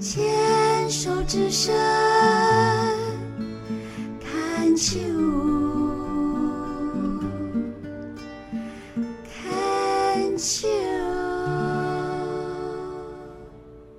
牵手之声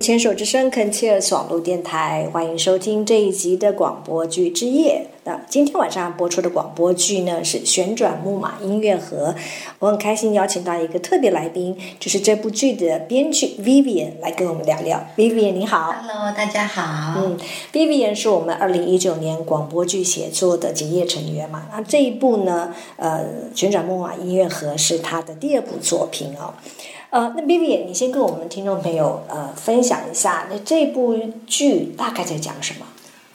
牵手之声 c o n c e r s 网络电台，欢迎收听这一集的广播剧之夜。那今天晚上播出的广播剧呢是《旋转木马音乐盒》，我很开心邀请到一个特别来宾，就是这部剧的编剧 Vivian 来跟我们聊聊。Vivian 你好 Hello，大家好。嗯，Vivian 是我们二零一九年广播剧写作的结业成员嘛？那这一部呢，呃，《旋转木马音乐盒》是他的第二部作品哦。呃，那 Vivian，你先跟我们听众朋友呃分享一下，那这部剧大概在讲什么？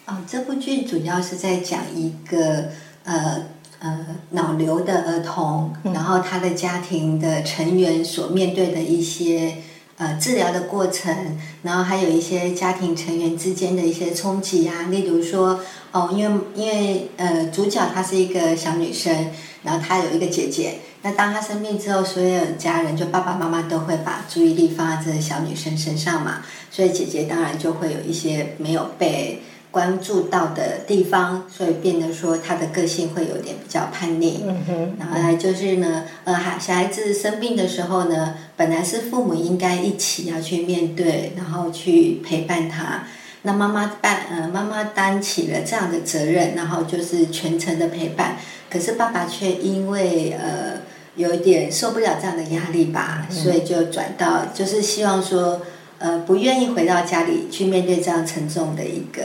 哦，这部剧主要是在讲一个呃呃脑瘤的儿童，然后他的家庭的成员所面对的一些呃治疗的过程，然后还有一些家庭成员之间的一些冲击啊，例如说哦，因为因为呃主角她是一个小女生，然后她有一个姐姐。那当她生病之后，所有家人就爸爸妈妈都会把注意力放在这个小女生身上嘛，所以姐姐当然就会有一些没有被关注到的地方，所以变得说她的个性会有点比较叛逆。嗯哼，然后还就是呢，呃，孩小孩子生病的时候呢，本来是父母应该一起要去面对，然后去陪伴他。那妈妈担呃妈妈担起了这样的责任，然后就是全程的陪伴。可是爸爸却因为呃有一点受不了这样的压力吧，所以就转到就是希望说呃不愿意回到家里去面对这样沉重的一个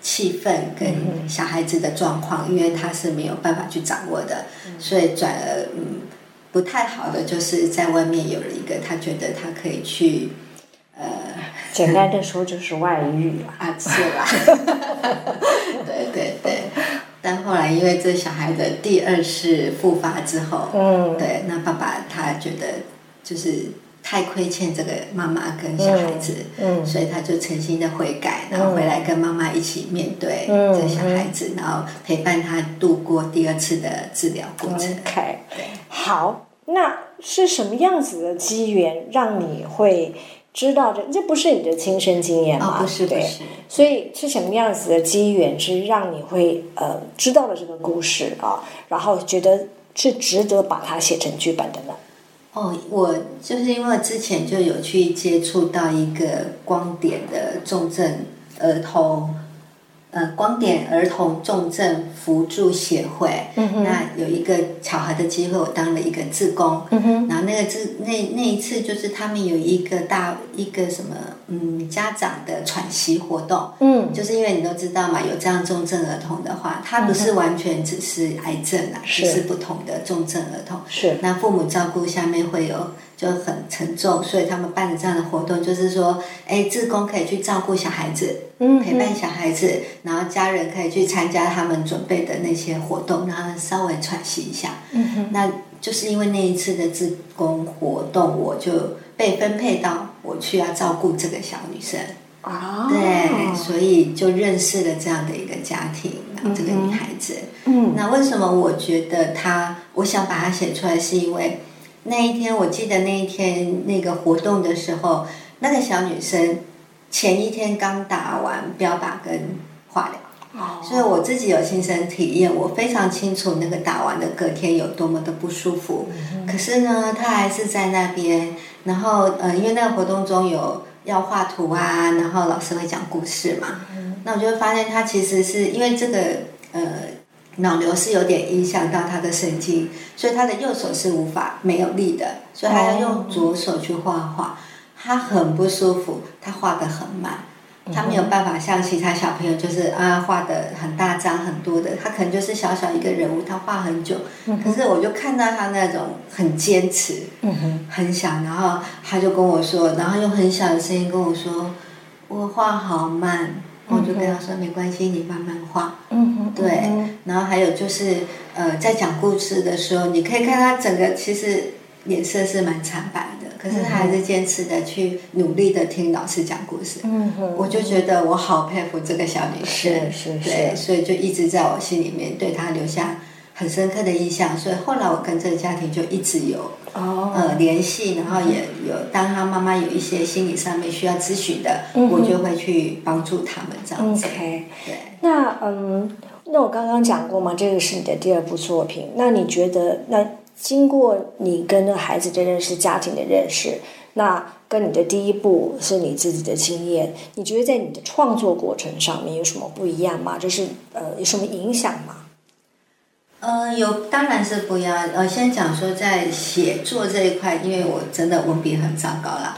气氛跟小孩子的状况，因为他是没有办法去掌握的，所以转而嗯不太好的就是在外面有了一个他觉得他可以去呃简单的说就是外遇啦。啊是啦，对对对。但后来因为这小孩的第二次复发之后，嗯。对，那爸爸他觉得就是太亏欠这个妈妈跟小孩子，嗯所以他就诚心的悔改，然后回来跟妈妈一起面对嗯这小孩子，然后陪伴他度过第二次的治疗过程。OK，好，那是什么样子的机缘让你会知道这？这不是你的亲身经验吗？哦，不是不对是，所以是什么样子的机缘是让你会呃知道了这个故事啊，然后觉得是值得把它写成剧本的呢？哦，我就是因为之前就有去接触到一个光点的重症儿童，呃，光点儿童重症扶助协会，嗯那有一个巧合的机会，我当了一个志工，嗯哼，然后那个志那那一次就是他们有一个大一个什么嗯家长的喘息活动，嗯。就是因为你都知道嘛，有这样重症儿童的话，他不是完全只是癌症啊，是只是不同的重症儿童。是。那父母照顾下面会有就很沉重，所以他们办的这样的活动，就是说，哎，志工可以去照顾小孩子，嗯陪伴小孩子，然后家人可以去参加他们准备的那些活动，让他们稍微喘息一下。嗯哼那就是因为那一次的志工活动，我就被分配到我去要照顾这个小女生。啊，对，所以就认识了这样的一个家庭，然后这个女孩子。嗯那为什么我觉得她，我想把它写出来，是因为那一天，我记得那一天那个活动的时候，那个小女生前一天刚打完标靶跟化疗，哦。所以我自己有亲身体验，我非常清楚那个打完的隔天有多么的不舒服。可是呢，她还是在那边，然后呃，因为那个活动中有要画图啊，然后老师会讲故事嘛，那我就会发现她其实是因为这个呃脑瘤是有点影响到他的神经，所以他的右手是无法没有力的，所以他要用左手去画画，他很不舒服，他画的很慢。他没有办法像其他小朋友，就是啊画的很大张很多的，他可能就是小小一个人物，他画很久。可是我就看到他那种很坚持，很想，然后他就跟我说，然后用很小的声音跟我说，我画好慢。我就跟他说没关系，你慢慢画。嗯哼，对嗯然后还有就是，呃，在讲故事的时候，你可以看他整个其实脸色是蛮惨白的。可是他还是坚持的去努力的听老师讲故事。嗯哼，我就觉得我好佩服这个小女生，是是对，是，所以就一直在我心里面对她留下很深刻的印象。所以后来我跟这个家庭就一直有哦，呃联系，然后也有当他妈妈有一些心理上面需要咨询的，我就会去帮助他们这样子。OK，对。那嗯，那我刚刚讲过嘛，这个是你的第二部作品。那你觉得，那经过你跟那孩子的认识、家庭的认识，那跟你的第一部是你自己的经验，你觉得在你的创作过程上面有什么不一样吗？就是呃，有什么影响吗？呃，有当然是不一样。呃，先讲说在写作这一块，因为我真的文笔很糟糕啦。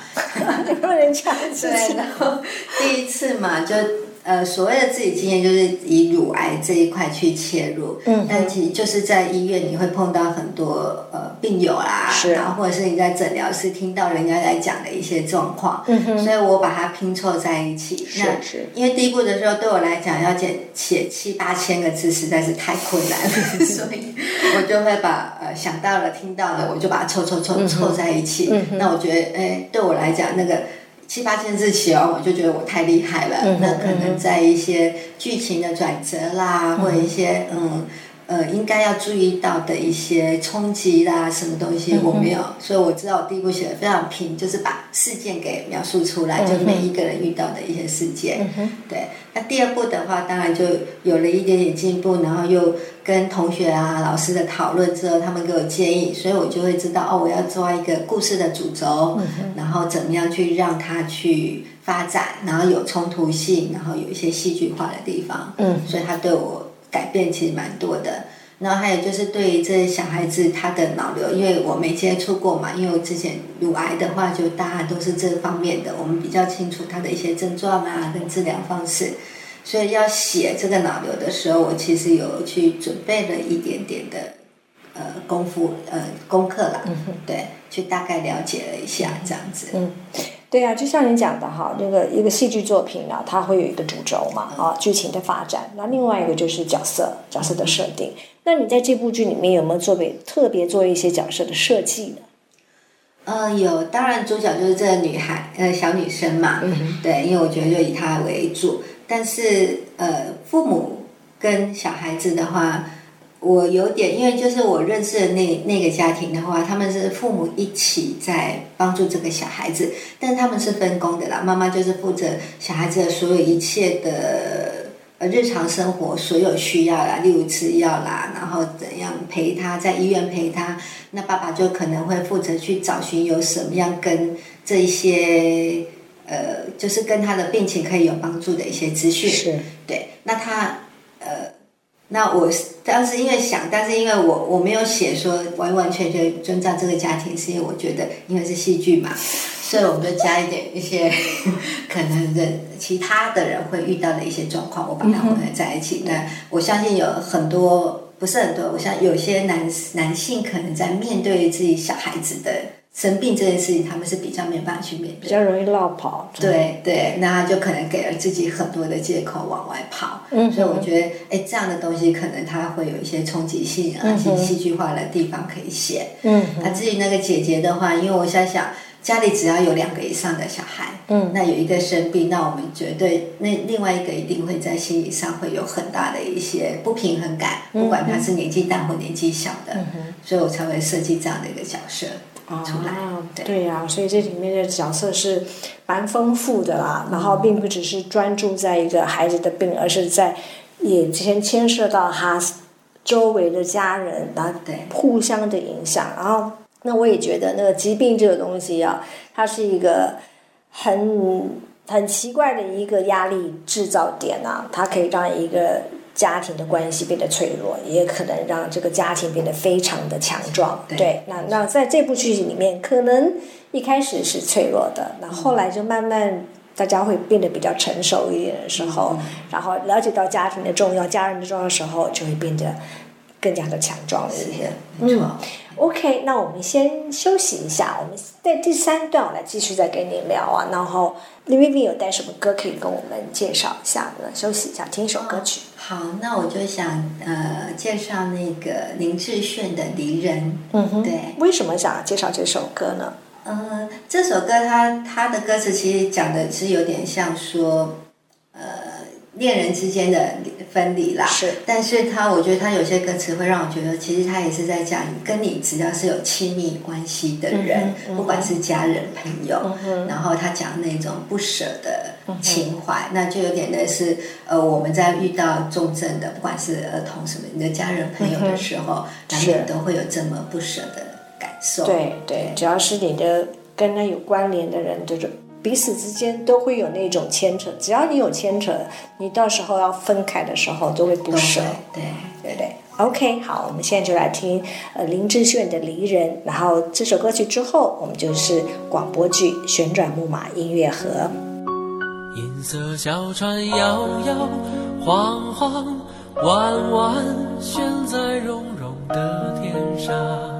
不能这样子对，然后第一次嘛，就呃所谓的自己经验，就是以乳癌这一块去切入。嗯但其实就是在医院，你会碰到很多呃病友啦，是然后或者是你在诊疗室听到人家在讲的一些状况，嗯，所以我把它拼凑在一起。是那是，因为第一步的时候，对我来讲要写写七八千个字实在是太困难了，所以我就会把呃想到了、听到了，我就把它凑凑凑凑在一起。嗯那我觉得，哎，对我来讲，那个七八千字写完，我就觉得我太厉害了。嗯那可能在一些剧情的转折啦，或者一些嗯。呃，应该要注意到的一些冲击啦，什么东西我没有，所以我知道我第一步写的非常平，就是把事件给描述出来，就每一个人遇到的一些事件。嗯，对，那第二步的话，当然就有了一点点进步，然后又跟同学啊、老师的讨论之后，他们给我建议，所以我就会知道哦，我要抓一个故事的主轴，然后怎么样去让它去发展，然后有冲突性，然后有一些戏剧化的地方。嗯，所以他对我改变其实蛮多的。然后还有就是对于这小孩子他的脑瘤，因为我没接触过嘛，因为我之前乳癌的话，就大家都是这方面的，我们比较清楚他的一些症状啊跟治疗方式。所以要写这个脑瘤的时候，我其实有去准备了一点点的呃功夫呃功课啦，对，去大概了解了一下这样子。嗯，对啊，就像你讲的哈，那个一个戏剧作品呢，它会有一个主轴嘛，啊，剧情的发展。那另外一个就是角色，角色的设定。那你在这部剧里面有没有做别特别做一些角色的设计呢？呃，有，当然主角就是这个女孩，呃，小女生嘛，嗯对，因为我觉得就以她为主。但是呃，父母跟小孩子的话，我有点，因为就是我认识的那那个家庭的话，他们是父母一起在帮助这个小孩子，但他们是分工的啦，妈妈就是负责小孩子的所有一切的。呃，日常生活所有需要啦，例如吃药啦，然后怎样陪他，在医院陪他，那爸爸就可能会负责去找寻有什么样跟这一些呃，就是跟他的病情可以有帮助的一些资讯。是，对，那他呃，那我当时因为想，但是因为我我没有写说完完全全遵照这个家庭，是因为我觉得因为是戏剧嘛，所以我们就加一点一些可能人其他的人会遇到的一些状况，我把它混合在一起。那我相信有很多不是很多，我想有些男男性可能在面对自己小孩子的生病这件事情，他们是比较没有办法去面对。比较容易落跑。对对，那他就可能给了自己很多的借口往外跑，嗯所以我觉得，哎，这样的东西可能它会有一些冲击性啊，一些戏剧化的地方可以写。嗯那至于那个姐姐的话，因为我想想，家里只要有两个以上的小孩，嗯那有一个生病，那我们绝对那另外一个一定会在心理上会有很大的一些不平衡感，不管他是年纪大或年纪小的，嗯所以我才会设计这样的一个角色。出来啊，对对呀、所以这里面的角色是蛮丰富的啦，然后并不只是专注在一个孩子的病，而是在也先牵涉到他周围的家人，然后对互相的影响。然后，那我也觉得那个疾病这个东西啊，它是一个很很奇怪的一个压力制造点啊，它可以让一个家庭的关系变得脆弱，也可能让这个家庭变得非常的强壮。对那那在这部剧里面，可能一开始是脆弱的，那后来就慢慢。大家会变得比较成熟一点的时候，然后了解到家庭的重要、家人的重要的时候，就会变得更加的强壮了一些。没错。OK，那我们先休息一下，我们在第三段我来继续再跟你聊啊。然后 l i v i 有带什么歌可以跟我们介绍一下呢？休息一下，听一首歌曲。好，那我就想呃介绍那个林志炫的《离人》。嗯哼，对，为什么想介绍这首歌呢？呃，这首歌它它的歌词其实讲的是有点像说，呃，恋人之间的分离啦。是，但是他我觉得他有些歌词会让我觉得，其实他也是在讲跟你只要是有亲密关系的人，不管是家人朋友，嗯然后他讲那种不舍的情怀，那就有点类似呃我们在遇到重症的，不管是儿童什么，你的家人朋友的时候，难免是。都会有这么不舍的感受。对对，只要是你的跟他有关联的人，就是彼此之间都会有那种牵扯。只要你有牵扯，你到时候要分开的时候都会不舍，对。对对？OK，好，我们现在就来听呃林志炫的《离人》，然后这首歌曲之后，我们就是广播剧《旋转木马音乐盒》。银色小船摇摇晃晃，弯弯悬在绒绒的天上。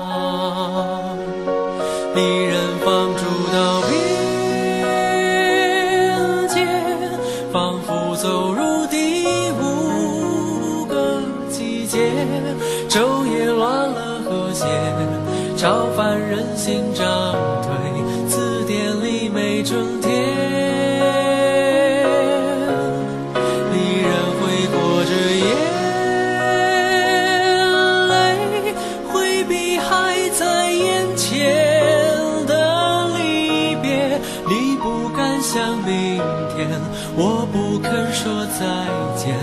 肯说再见。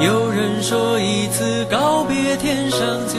有人说一次告别，天上就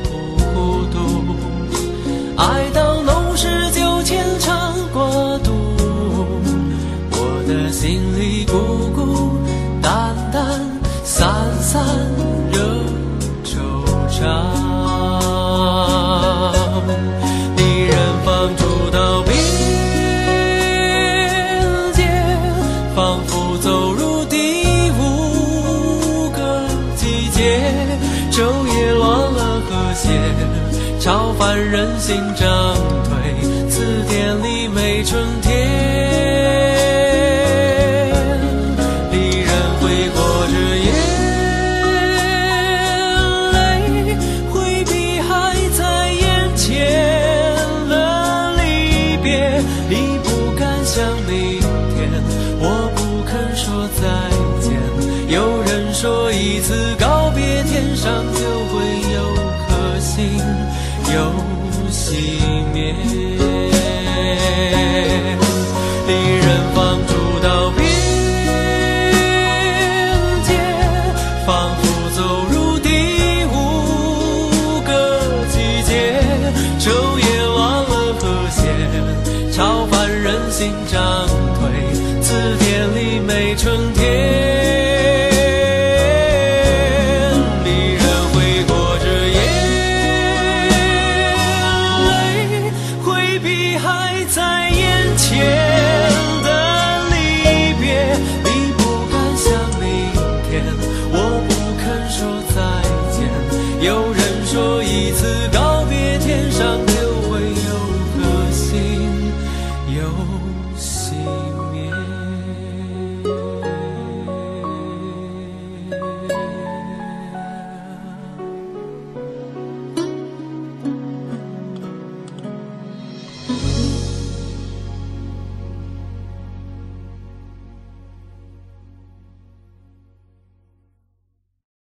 换人心肠。说一次告别天上